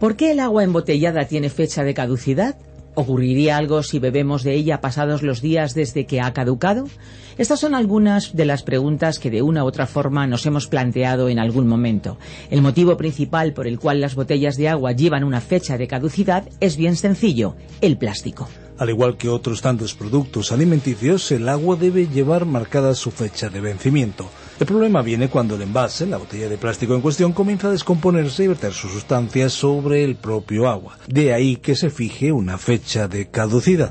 ¿Por qué el agua embotellada tiene fecha de caducidad? ¿Ocurriría algo si bebemos de ella pasados los días desde que ha caducado? Estas son algunas de las preguntas que de una u otra forma nos hemos planteado en algún momento. El motivo principal por el cual las botellas de agua llevan una fecha de caducidad es bien sencillo, el plástico. Al igual que otros tantos productos alimenticios, el agua debe llevar marcada su fecha de vencimiento. El problema viene cuando el envase, la botella de plástico en cuestión, comienza a descomponerse y verter sus sustancias sobre el propio agua. De ahí que se fije una fecha de caducidad.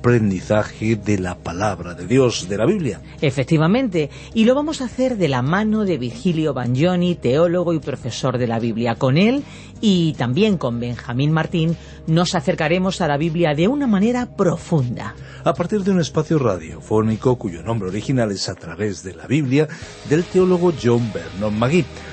aprendizaje de la palabra de Dios, de la Biblia. Efectivamente, y lo vamos a hacer de la mano de Virgilio Bagnoni, teólogo y profesor de la Biblia. Con él y también con Benjamín Martín nos acercaremos a la Biblia de una manera profunda. A partir de un espacio radiofónico cuyo nombre original es A través de la Biblia del teólogo John Vernon Magui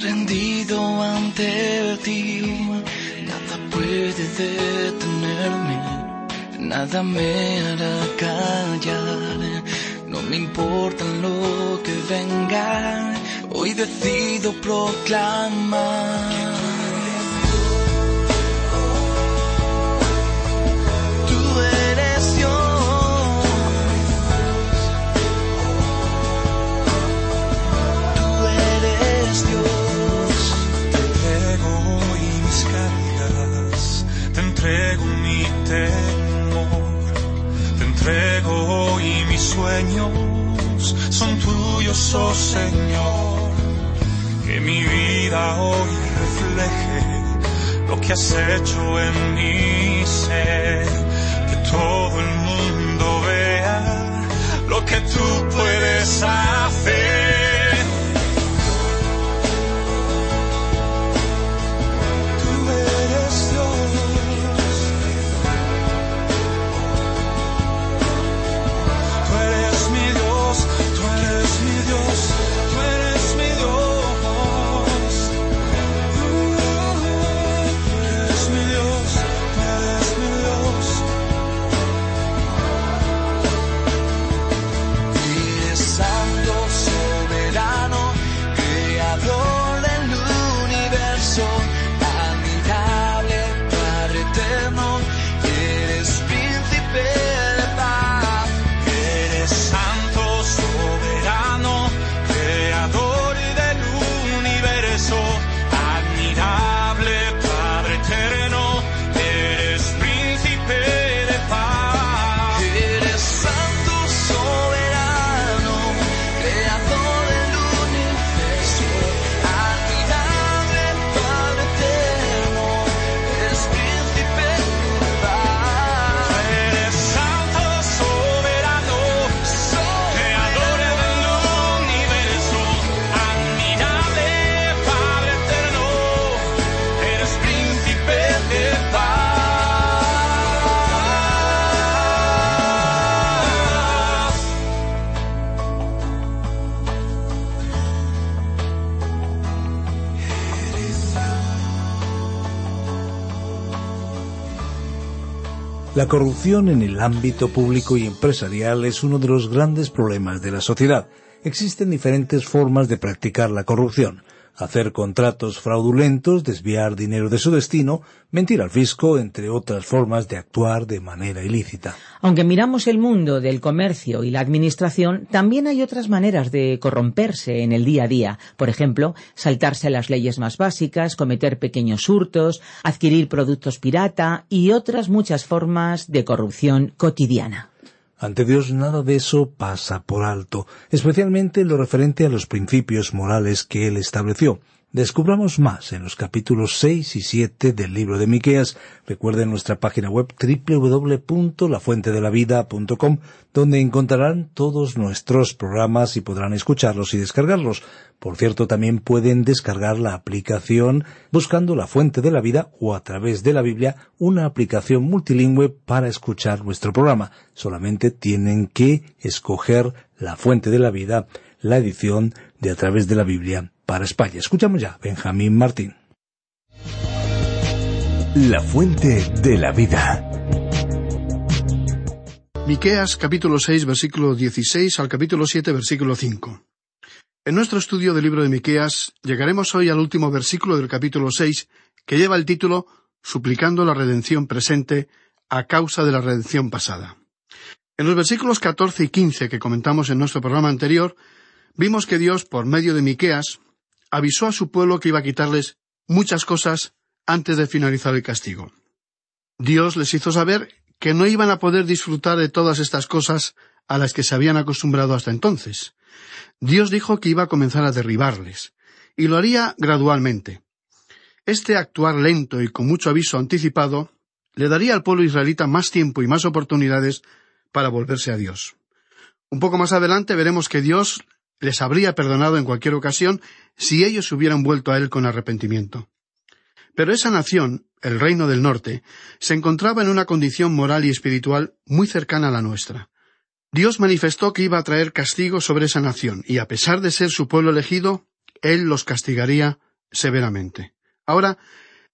Rendido ante ti. Nada puede detenerme, nada me hará callar. No me importa lo que venga, hoy decido proclamar. Te entrego hoy mis sueños, son tuyos, oh Señor. Que mi vida hoy refleje lo que has hecho en mi ser, que todo el mundo vea lo que tú puedes La corrupción en el ámbito público y empresarial es uno de los grandes problemas de la sociedad. Existen diferentes formas de practicar la corrupción hacer contratos fraudulentos, desviar dinero de su destino, mentir al fisco, entre otras formas de actuar de manera ilícita. Aunque miramos el mundo del comercio y la administración, también hay otras maneras de corromperse en el día a día. Por ejemplo, saltarse las leyes más básicas, cometer pequeños hurtos, adquirir productos pirata y otras muchas formas de corrupción cotidiana. Ante Dios nada de eso pasa por alto, especialmente en lo referente a los principios morales que Él estableció. Descubramos más en los capítulos 6 y 7 del libro de Miqueas. Recuerden nuestra página web www.lafuentedelavida.com donde encontrarán todos nuestros programas y podrán escucharlos y descargarlos. Por cierto, también pueden descargar la aplicación buscando la fuente de la vida o a través de la Biblia, una aplicación multilingüe para escuchar nuestro programa. Solamente tienen que escoger la fuente de la vida, la edición de a través de la Biblia para España. Escuchamos ya Benjamín Martín. La fuente de la vida. Miqueas capítulo 6 versículo 16 al capítulo 7 versículo 5. En nuestro estudio del libro de Miqueas llegaremos hoy al último versículo del capítulo 6 que lleva el título Suplicando la redención presente a causa de la redención pasada. En los versículos 14 y 15 que comentamos en nuestro programa anterior, vimos que Dios, por medio de Miqueas, avisó a su pueblo que iba a quitarles muchas cosas antes de finalizar el castigo. Dios les hizo saber que no iban a poder disfrutar de todas estas cosas a las que se habían acostumbrado hasta entonces. Dios dijo que iba a comenzar a derribarles, y lo haría gradualmente. Este actuar lento y con mucho aviso anticipado le daría al pueblo israelita más tiempo y más oportunidades para volverse a Dios. Un poco más adelante veremos que Dios les habría perdonado en cualquier ocasión si ellos hubieran vuelto a Él con arrepentimiento. Pero esa nación, el reino del norte, se encontraba en una condición moral y espiritual muy cercana a la nuestra. Dios manifestó que iba a traer castigo sobre esa nación, y a pesar de ser su pueblo elegido, Él los castigaría severamente. Ahora,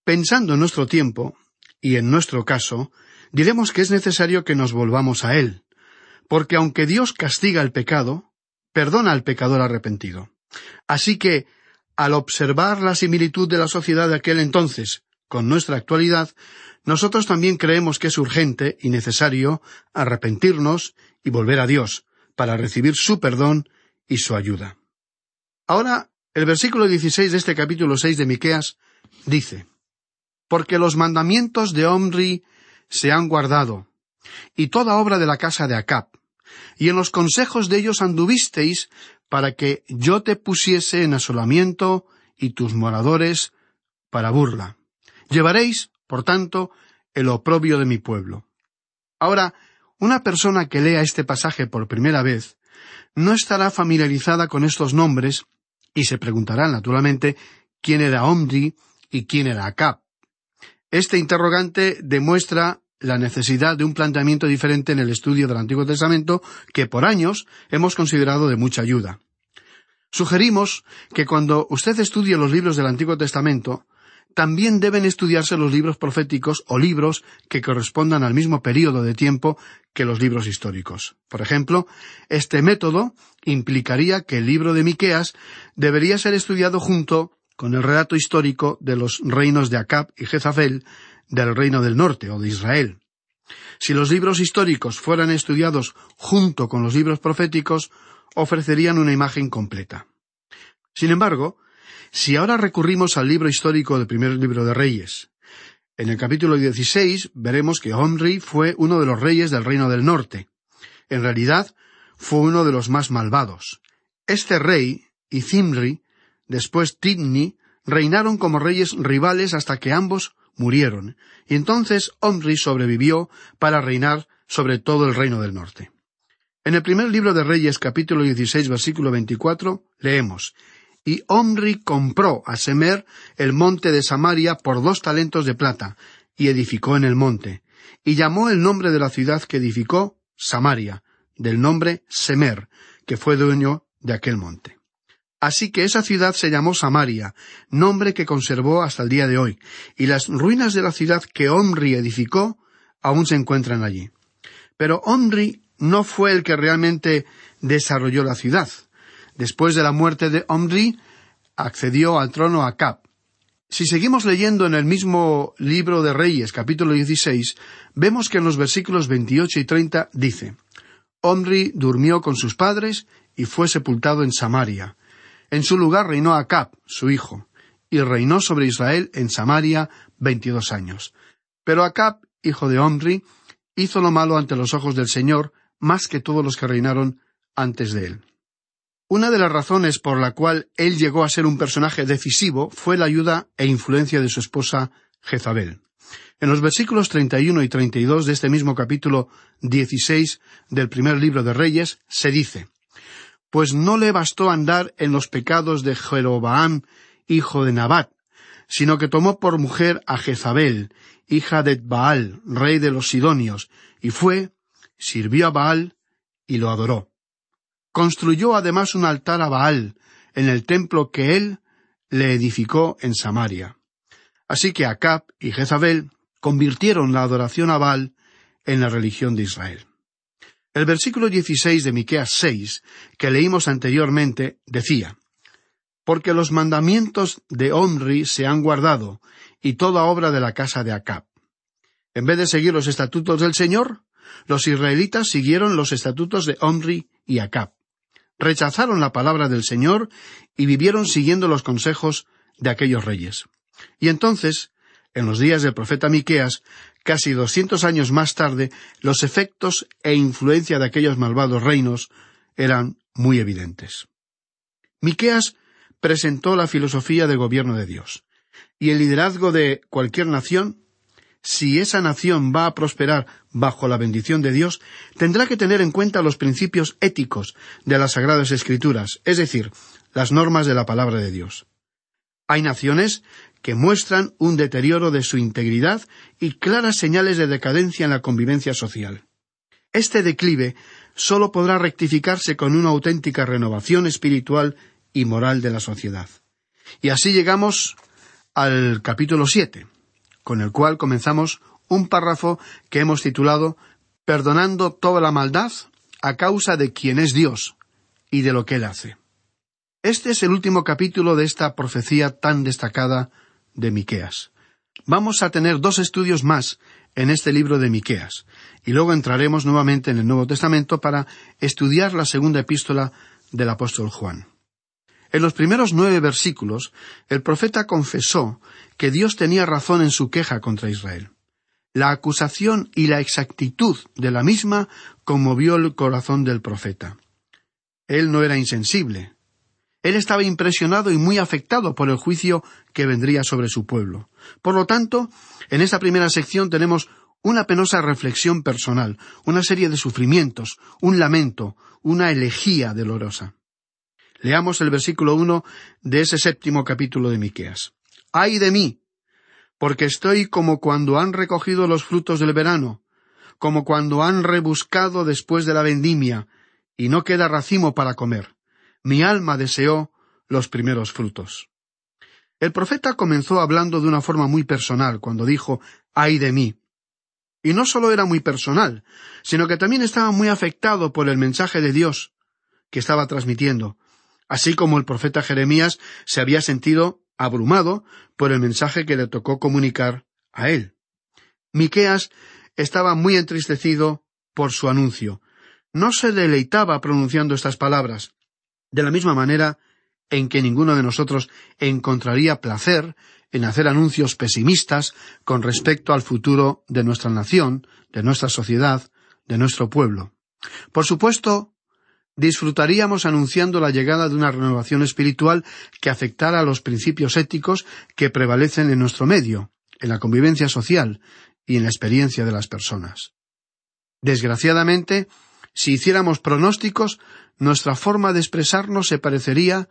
pensando en nuestro tiempo, y en nuestro caso, diremos que es necesario que nos volvamos a Él, porque aunque Dios castiga el pecado, perdona al pecador arrepentido. Así que, al observar la similitud de la sociedad de aquel entonces con nuestra actualidad, nosotros también creemos que es urgente y necesario arrepentirnos y volver a Dios para recibir su perdón y su ayuda. Ahora, el versículo 16 de este capítulo 6 de Miqueas dice: Porque los mandamientos de Omri se han guardado, y toda obra de la casa de Acab, y en los consejos de ellos anduvisteis para que yo te pusiese en asolamiento y tus moradores para burla. Llevaréis, por tanto, el oprobio de mi pueblo. Ahora, una persona que lea este pasaje por primera vez no estará familiarizada con estos nombres y se preguntará, naturalmente, quién era Omri y quién era Acab. Este interrogante demuestra la necesidad de un planteamiento diferente en el estudio del Antiguo Testamento que por años hemos considerado de mucha ayuda. Sugerimos que cuando usted estudie los libros del Antiguo Testamento, también deben estudiarse los libros proféticos o libros que correspondan al mismo período de tiempo que los libros históricos. Por ejemplo, este método implicaría que el libro de Miqueas debería ser estudiado junto con el relato histórico de los reinos de Acab y Jezabel del reino del norte o de Israel. Si los libros históricos fueran estudiados junto con los libros proféticos, ofrecerían una imagen completa. Sin embargo, si ahora recurrimos al libro histórico del primer libro de Reyes, en el capítulo 16 veremos que Omri fue uno de los reyes del reino del norte. En realidad, fue uno de los más malvados. Este rey y Zimri, después Tidni, reinaron como reyes rivales hasta que ambos murieron, y entonces Omri sobrevivió para reinar sobre todo el reino del norte. En el primer libro de Reyes capítulo 16 versículo 24 leemos Y Omri compró a Semer el monte de Samaria por dos talentos de plata, y edificó en el monte, y llamó el nombre de la ciudad que edificó Samaria, del nombre Semer, que fue dueño de aquel monte. Así que esa ciudad se llamó Samaria, nombre que conservó hasta el día de hoy, y las ruinas de la ciudad que Omri edificó aún se encuentran allí. Pero Omri no fue el que realmente desarrolló la ciudad. Después de la muerte de Omri, accedió al trono Acab. Si seguimos leyendo en el mismo libro de Reyes, capítulo 16, vemos que en los versículos 28 y 30 dice, Omri durmió con sus padres y fue sepultado en Samaria. En su lugar reinó Acab, su hijo, y reinó sobre Israel en Samaria veintidós años. Pero Acab, hijo de Omri, hizo lo malo ante los ojos del Señor, más que todos los que reinaron antes de él. Una de las razones por la cual él llegó a ser un personaje decisivo fue la ayuda e influencia de su esposa Jezabel. En los versículos 31 y 32 de este mismo capítulo 16 del primer libro de Reyes se dice, Pues no le bastó andar en los pecados de Jerobaam, hijo de Nabat, sino que tomó por mujer a Jezabel, hija de Baal, rey de los Sidonios, y fue, sirvió a Baal y lo adoró. Construyó además un altar a Baal en el templo que él le edificó en Samaria. Así que Acab y Jezabel convirtieron la adoración a Baal en la religión de Israel. El versículo 16 de Miqueas 6, que leímos anteriormente, decía, Porque los mandamientos de Omri se han guardado, y toda obra de la casa de Acab. En vez de seguir los estatutos del Señor, los israelitas siguieron los estatutos de Omri y Acab. Rechazaron la palabra del Señor y vivieron siguiendo los consejos de aquellos reyes. Y entonces, en los días del profeta Miqueas, casi doscientos años más tarde, los efectos e influencia de aquellos malvados reinos eran muy evidentes. Miqueas presentó la filosofía de gobierno de Dios. Y el liderazgo de cualquier nación si esa nación va a prosperar bajo la bendición de Dios, tendrá que tener en cuenta los principios éticos de las Sagradas Escrituras, es decir, las normas de la palabra de Dios. Hay naciones que muestran un deterioro de su integridad y claras señales de decadencia en la convivencia social. Este declive sólo podrá rectificarse con una auténtica renovación espiritual y moral de la sociedad. Y así llegamos al capítulo siete con el cual comenzamos un párrafo que hemos titulado Perdonando toda la maldad a causa de quien es Dios y de lo que Él hace. Este es el último capítulo de esta profecía tan destacada de Miqueas. Vamos a tener dos estudios más en este libro de Miqueas, y luego entraremos nuevamente en el Nuevo Testamento para estudiar la segunda epístola del apóstol Juan. En los primeros nueve versículos, el profeta confesó que Dios tenía razón en su queja contra Israel. La acusación y la exactitud de la misma conmovió el corazón del profeta. Él no era insensible. Él estaba impresionado y muy afectado por el juicio que vendría sobre su pueblo. Por lo tanto, en esta primera sección tenemos una penosa reflexión personal, una serie de sufrimientos, un lamento, una elegía dolorosa. Leamos el versículo uno de ese séptimo capítulo de Miqueas. ¡Ay de mí! Porque estoy como cuando han recogido los frutos del verano, como cuando han rebuscado después de la vendimia, y no queda racimo para comer. Mi alma deseó los primeros frutos. El profeta comenzó hablando de una forma muy personal cuando dijo ay de mí. Y no solo era muy personal, sino que también estaba muy afectado por el mensaje de Dios que estaba transmitiendo, así como el profeta Jeremías se había sentido abrumado por el mensaje que le tocó comunicar a él. Miqueas estaba muy entristecido por su anuncio. No se deleitaba pronunciando estas palabras, de la misma manera en que ninguno de nosotros encontraría placer en hacer anuncios pesimistas con respecto al futuro de nuestra nación, de nuestra sociedad, de nuestro pueblo. Por supuesto, disfrutaríamos anunciando la llegada de una renovación espiritual que afectara a los principios éticos que prevalecen en nuestro medio, en la convivencia social y en la experiencia de las personas. Desgraciadamente, si hiciéramos pronósticos, nuestra forma de expresarnos se parecería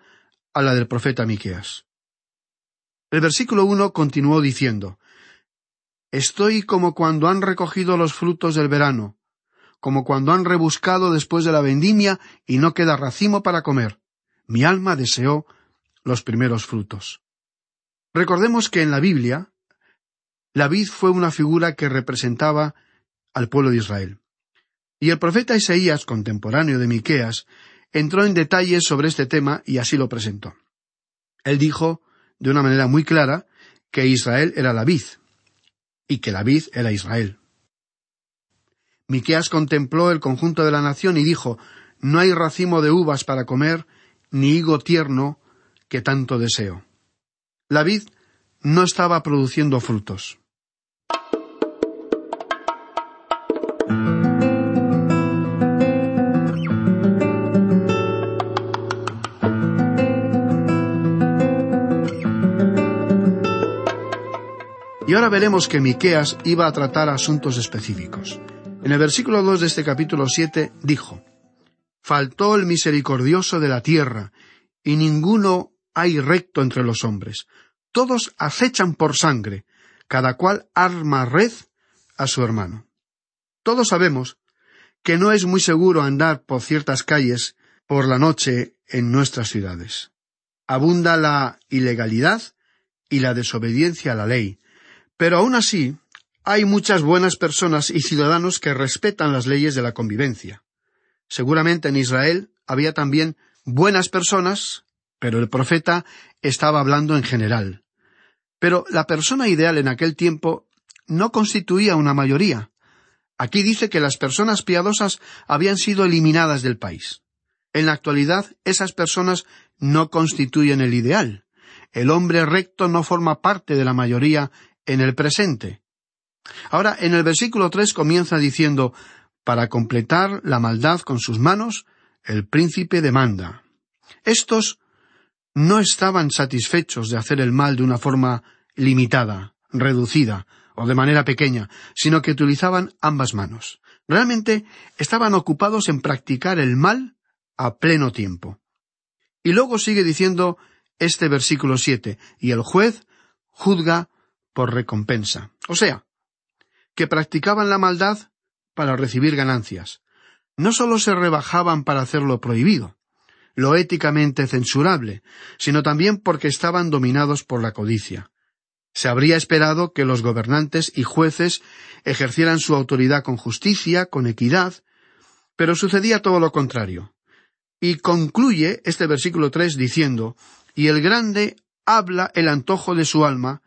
a la del profeta Miqueas. El versículo uno continuó diciendo Estoy como cuando han recogido los frutos del verano, como cuando han rebuscado después de la vendimia y no queda racimo para comer. Mi alma deseó los primeros frutos. Recordemos que en la Biblia la vid fue una figura que representaba al pueblo de Israel. Y el profeta Isaías, contemporáneo de Miqueas, entró en detalles sobre este tema y así lo presentó. Él dijo, de una manera muy clara, que Israel era la vid, y que la vid era Israel. Miqueas contempló el conjunto de la nación y dijo, No hay racimo de uvas para comer, ni higo tierno que tanto deseo. La vid no estaba produciendo frutos. Ahora veremos que Miqueas iba a tratar asuntos específicos. En el versículo 2 de este capítulo 7 dijo, Faltó el misericordioso de la tierra, y ninguno hay recto entre los hombres. Todos acechan por sangre, cada cual arma red a su hermano. Todos sabemos que no es muy seguro andar por ciertas calles por la noche en nuestras ciudades. Abunda la ilegalidad y la desobediencia a la ley, pero aún así, hay muchas buenas personas y ciudadanos que respetan las leyes de la convivencia. Seguramente en Israel había también buenas personas, pero el profeta estaba hablando en general. Pero la persona ideal en aquel tiempo no constituía una mayoría. Aquí dice que las personas piadosas habían sido eliminadas del país. En la actualidad, esas personas no constituyen el ideal. El hombre recto no forma parte de la mayoría en el presente. Ahora, en el versículo tres comienza diciendo para completar la maldad con sus manos, el príncipe demanda. Estos no estaban satisfechos de hacer el mal de una forma limitada, reducida o de manera pequeña, sino que utilizaban ambas manos. Realmente estaban ocupados en practicar el mal a pleno tiempo. Y luego sigue diciendo este versículo siete, y el juez juzga por recompensa. O sea, que practicaban la maldad para recibir ganancias. No sólo se rebajaban para hacer lo prohibido, lo éticamente censurable, sino también porque estaban dominados por la codicia. Se habría esperado que los gobernantes y jueces ejercieran su autoridad con justicia, con equidad, pero sucedía todo lo contrario. Y concluye este versículo tres diciendo Y el grande habla el antojo de su alma,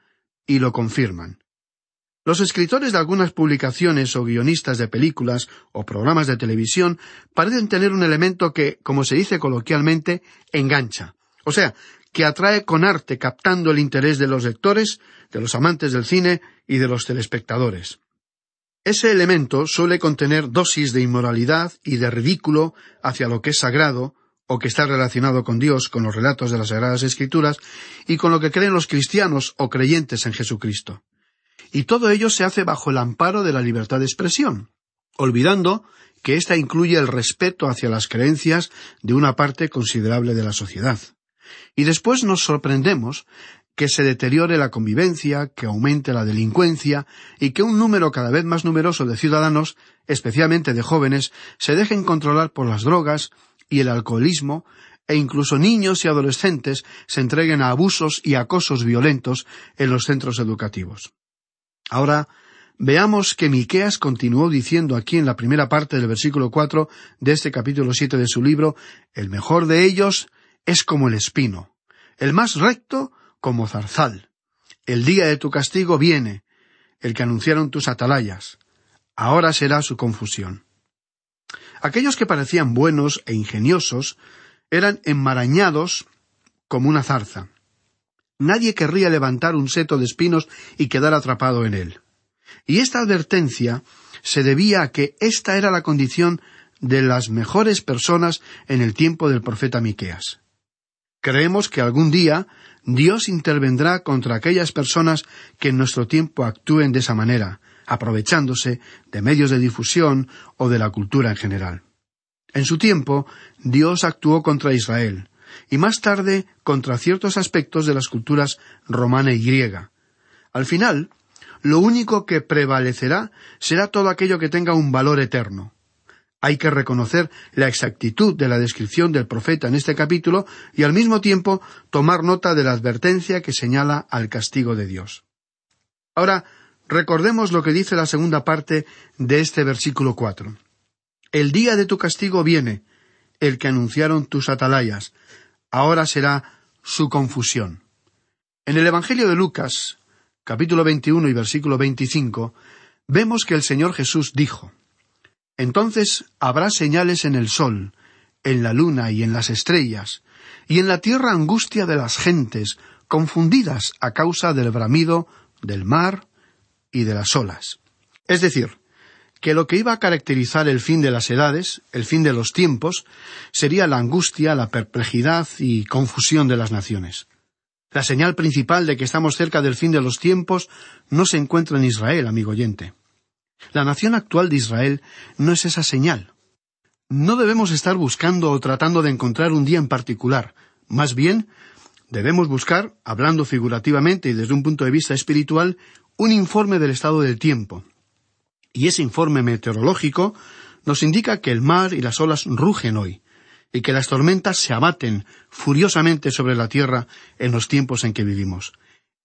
y lo confirman. Los escritores de algunas publicaciones o guionistas de películas o programas de televisión parecen tener un elemento que, como se dice coloquialmente, engancha. O sea, que atrae con arte captando el interés de los lectores, de los amantes del cine y de los telespectadores. Ese elemento suele contener dosis de inmoralidad y de ridículo hacia lo que es sagrado, o que está relacionado con Dios, con los relatos de las Sagradas Escrituras, y con lo que creen los cristianos o creyentes en Jesucristo. Y todo ello se hace bajo el amparo de la libertad de expresión, olvidando que ésta incluye el respeto hacia las creencias de una parte considerable de la sociedad. Y después nos sorprendemos que se deteriore la convivencia, que aumente la delincuencia y que un número cada vez más numeroso de ciudadanos, especialmente de jóvenes, se dejen controlar por las drogas, y el alcoholismo, e incluso niños y adolescentes se entreguen a abusos y acosos violentos en los centros educativos. Ahora, veamos que Miqueas continuó diciendo aquí en la primera parte del versículo cuatro de este capítulo siete de su libro El mejor de ellos es como el espino, el más recto como zarzal. El día de tu castigo viene, el que anunciaron tus atalayas. Ahora será su confusión. Aquellos que parecían buenos e ingeniosos eran enmarañados como una zarza. Nadie querría levantar un seto de espinos y quedar atrapado en él. Y esta advertencia se debía a que esta era la condición de las mejores personas en el tiempo del profeta Miqueas. Creemos que algún día Dios intervendrá contra aquellas personas que en nuestro tiempo actúen de esa manera, aprovechándose de medios de difusión o de la cultura en general. En su tiempo, Dios actuó contra Israel, y más tarde contra ciertos aspectos de las culturas romana y griega. Al final, lo único que prevalecerá será todo aquello que tenga un valor eterno. Hay que reconocer la exactitud de la descripción del profeta en este capítulo y al mismo tiempo tomar nota de la advertencia que señala al castigo de Dios. Ahora, recordemos lo que dice la segunda parte de este versículo cuatro. El día de tu castigo viene, el que anunciaron tus atalayas. Ahora será su confusión. En el Evangelio de Lucas, capítulo 21 y versículo 25, vemos que el Señor Jesús dijo, Entonces habrá señales en el sol, en la luna y en las estrellas, y en la tierra angustia de las gentes, confundidas a causa del bramido del mar y de las olas. Es decir, que lo que iba a caracterizar el fin de las edades, el fin de los tiempos, sería la angustia, la perplejidad y confusión de las naciones. La señal principal de que estamos cerca del fin de los tiempos no se encuentra en Israel, amigo oyente. La nación actual de Israel no es esa señal. No debemos estar buscando o tratando de encontrar un día en particular. Más bien, debemos buscar, hablando figurativamente y desde un punto de vista espiritual, un informe del estado del tiempo, y ese informe meteorológico nos indica que el mar y las olas rugen hoy, y que las tormentas se abaten furiosamente sobre la tierra en los tiempos en que vivimos.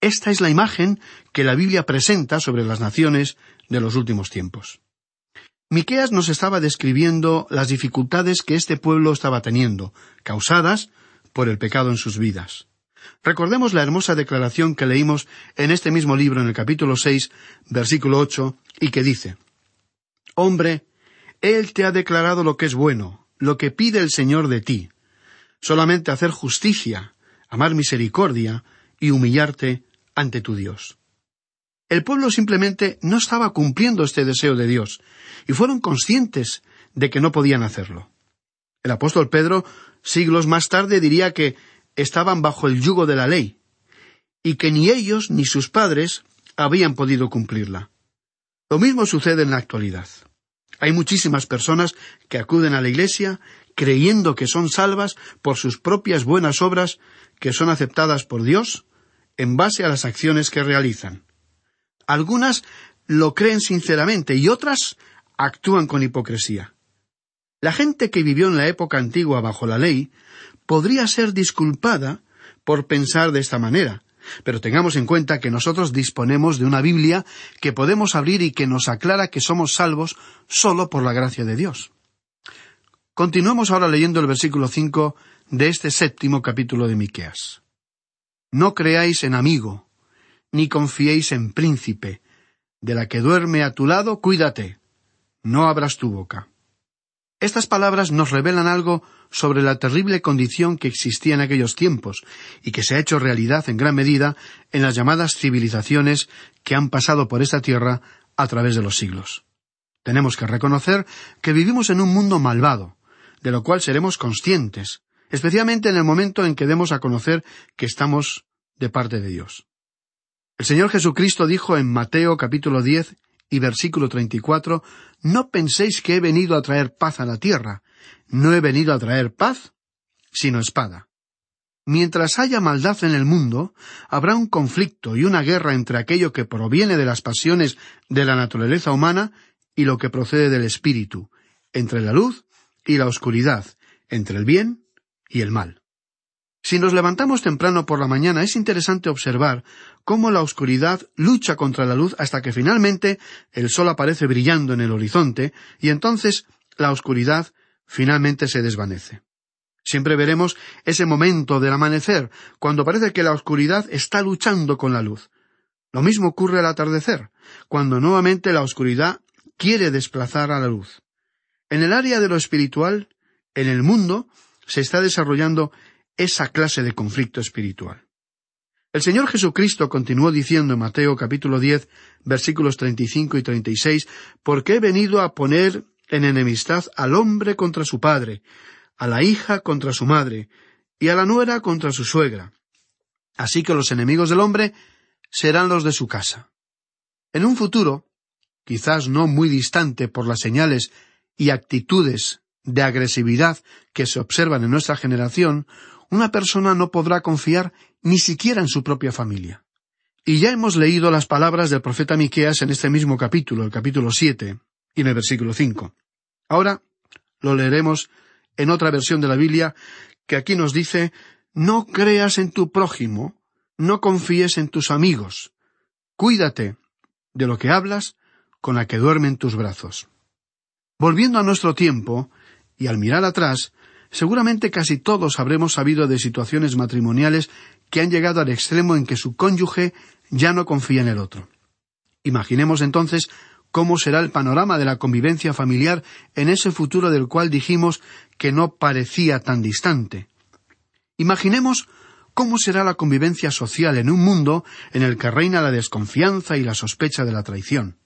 Esta es la imagen que la Biblia presenta sobre las naciones de los últimos tiempos. Miqueas nos estaba describiendo las dificultades que este pueblo estaba teniendo, causadas por el pecado en sus vidas. Recordemos la hermosa declaración que leímos en este mismo libro en el capítulo seis, versículo ocho, y que dice Hombre, Él te ha declarado lo que es bueno, lo que pide el Señor de ti, solamente hacer justicia, amar misericordia y humillarte ante tu Dios. El pueblo simplemente no estaba cumpliendo este deseo de Dios, y fueron conscientes de que no podían hacerlo. El apóstol Pedro, siglos más tarde, diría que estaban bajo el yugo de la ley, y que ni ellos ni sus padres habían podido cumplirla. Lo mismo sucede en la actualidad. Hay muchísimas personas que acuden a la Iglesia creyendo que son salvas por sus propias buenas obras que son aceptadas por Dios en base a las acciones que realizan. Algunas lo creen sinceramente y otras actúan con hipocresía. La gente que vivió en la época antigua bajo la ley podría ser disculpada por pensar de esta manera, pero tengamos en cuenta que nosotros disponemos de una Biblia que podemos abrir y que nos aclara que somos salvos solo por la gracia de Dios. Continuemos ahora leyendo el versículo cinco de este séptimo capítulo de Miqueas. No creáis en amigo, ni confiéis en príncipe, de la que duerme a tu lado, cuídate, no abras tu boca. Estas palabras nos revelan algo sobre la terrible condición que existía en aquellos tiempos y que se ha hecho realidad en gran medida en las llamadas civilizaciones que han pasado por esta tierra a través de los siglos. Tenemos que reconocer que vivimos en un mundo malvado, de lo cual seremos conscientes, especialmente en el momento en que demos a conocer que estamos de parte de Dios. El Señor Jesucristo dijo en Mateo capítulo diez y versículo treinta y cuatro no penséis que he venido a traer paz a la tierra. No he venido a traer paz, sino espada. Mientras haya maldad en el mundo, habrá un conflicto y una guerra entre aquello que proviene de las pasiones de la naturaleza humana y lo que procede del espíritu, entre la luz y la oscuridad, entre el bien y el mal. Si nos levantamos temprano por la mañana es interesante observar cómo la oscuridad lucha contra la luz hasta que finalmente el sol aparece brillando en el horizonte y entonces la oscuridad finalmente se desvanece. Siempre veremos ese momento del amanecer, cuando parece que la oscuridad está luchando con la luz. Lo mismo ocurre al atardecer, cuando nuevamente la oscuridad quiere desplazar a la luz. En el área de lo espiritual, en el mundo, se está desarrollando esa clase de conflicto espiritual. El Señor Jesucristo continuó diciendo en Mateo capítulo diez versículos treinta y cinco y treinta y seis porque he venido a poner en enemistad al hombre contra su padre, a la hija contra su madre, y a la nuera contra su suegra. Así que los enemigos del hombre serán los de su casa. En un futuro, quizás no muy distante por las señales y actitudes de agresividad que se observan en nuestra generación, una persona no podrá confiar ni siquiera en su propia familia. Y ya hemos leído las palabras del profeta Miqueas en este mismo capítulo, el capítulo siete, y en el versículo cinco. Ahora lo leeremos en otra versión de la Biblia, que aquí nos dice No creas en tu prójimo, no confíes en tus amigos, cuídate, de lo que hablas, con la que duermen tus brazos. Volviendo a nuestro tiempo, y al mirar atrás, seguramente casi todos habremos sabido de situaciones matrimoniales que han llegado al extremo en que su cónyuge ya no confía en el otro. Imaginemos entonces cómo será el panorama de la convivencia familiar en ese futuro del cual dijimos que no parecía tan distante. Imaginemos cómo será la convivencia social en un mundo en el que reina la desconfianza y la sospecha de la traición.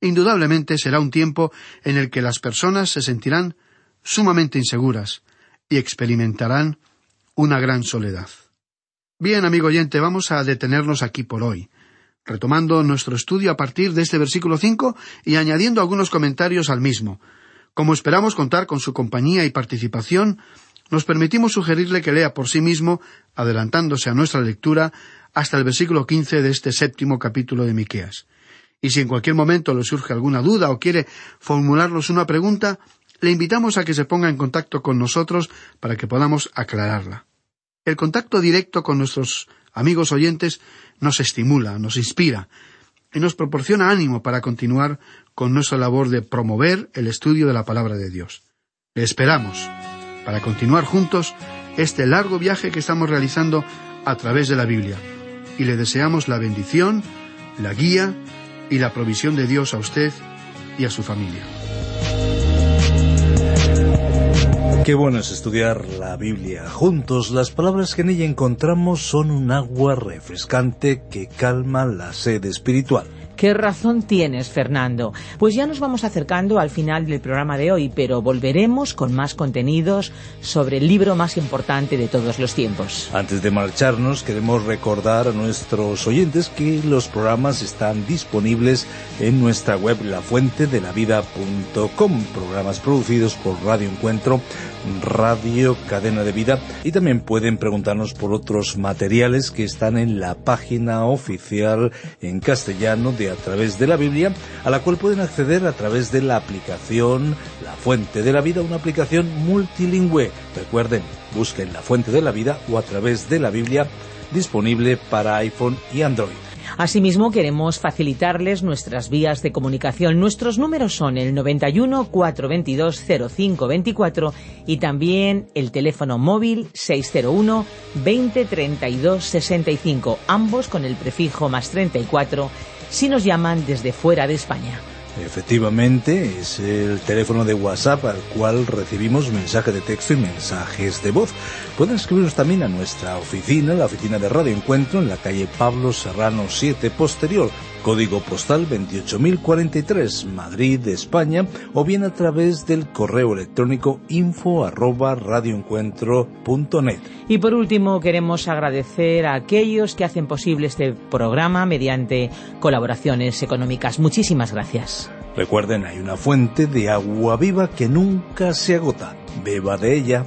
Indudablemente será un tiempo en el que las personas se sentirán sumamente inseguras y experimentarán una gran soledad. Bien, amigo oyente, vamos a detenernos aquí por hoy, retomando nuestro estudio a partir de este versículo cinco y añadiendo algunos comentarios al mismo. Como esperamos contar con su compañía y participación, nos permitimos sugerirle que lea por sí mismo, adelantándose a nuestra lectura, hasta el versículo quince de este séptimo capítulo de Miqueas. Y si en cualquier momento le surge alguna duda o quiere formularnos una pregunta, le invitamos a que se ponga en contacto con nosotros para que podamos aclararla. El contacto directo con nuestros amigos oyentes nos estimula, nos inspira y nos proporciona ánimo para continuar con nuestra labor de promover el estudio de la palabra de Dios. Le esperamos para continuar juntos este largo viaje que estamos realizando a través de la Biblia. Y le deseamos la bendición, la guía y la provisión de Dios a usted y a su familia. Qué bueno es estudiar la Biblia juntos. Las palabras que en ella encontramos son un agua refrescante que calma la sed espiritual. ¿Qué razón tienes, Fernando? Pues ya nos vamos acercando al final del programa de hoy, pero volveremos con más contenidos sobre el libro más importante de todos los tiempos. Antes de marcharnos, queremos recordar a nuestros oyentes que los programas están disponibles en nuestra web lafuentedelavida.com, programas producidos por Radio Encuentro, Radio Cadena de Vida, y también pueden preguntarnos por otros materiales que están en la página oficial en castellano de A través de la Biblia, a la cual pueden acceder a través de la aplicación La Fuente de la Vida, una aplicación multilingüe. Recuerden, busquen La Fuente de la Vida o a través de la Biblia disponible para iPhone y Android. Asimismo, queremos facilitarles nuestras vías de comunicación. Nuestros números son el 91 422 0524 y también el teléfono móvil 601 20 32 65, ambos con el prefijo más 34 si nos llaman desde fuera de España. Efectivamente, es el teléfono de WhatsApp al cual recibimos mensajes de texto y mensajes de voz. Pueden escribirnos también a nuestra oficina, la oficina de Radio Encuentro, en la calle Pablo Serrano 7 Posterior, código postal 28043, Madrid, España, o bien a través del correo electrónico info arroba radioencuentro.net. Y por último, queremos agradecer a aquellos que hacen posible este programa mediante colaboraciones económicas. Muchísimas gracias. Recuerden, hay una fuente de agua viva que nunca se agota. Beba de ella.